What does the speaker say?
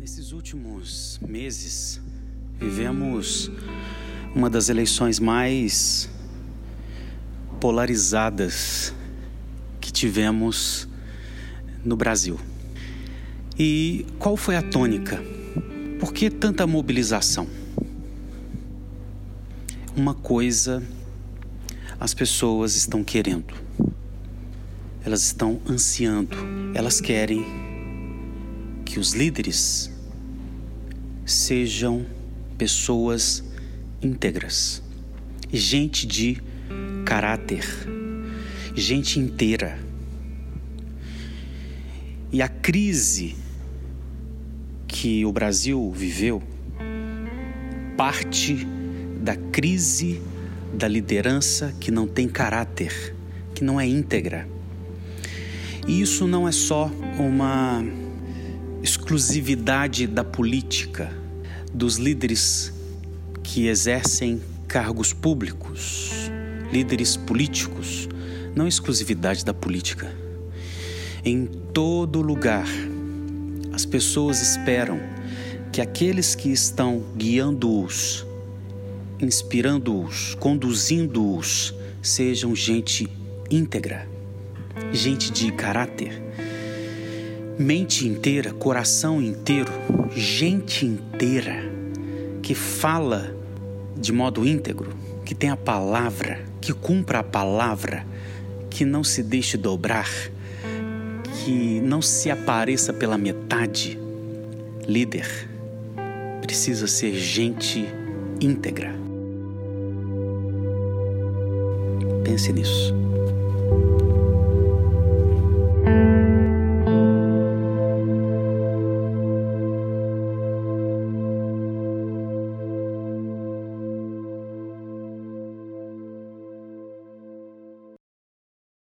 Nesses últimos meses, vivemos uma das eleições mais polarizadas que tivemos no Brasil. E qual foi a tônica? Por que tanta mobilização? Uma coisa as pessoas estão querendo, elas estão ansiando, elas querem que os líderes sejam pessoas íntegras, gente de caráter, gente inteira. E a crise que o Brasil viveu parte da crise da liderança que não tem caráter, que não é íntegra. E isso não é só uma exclusividade da política, dos líderes que exercem cargos públicos, líderes políticos, não exclusividade da política. Em todo lugar, as pessoas esperam que aqueles que estão guiando-os, inspirando-os, conduzindo-os, sejam gente íntegra, gente de caráter, mente inteira, coração inteiro, gente inteira que fala de modo íntegro, que tem a palavra, que cumpra a palavra, que não se deixe dobrar, que não se apareça pela metade. Líder precisa ser gente íntegra. Pense nisso.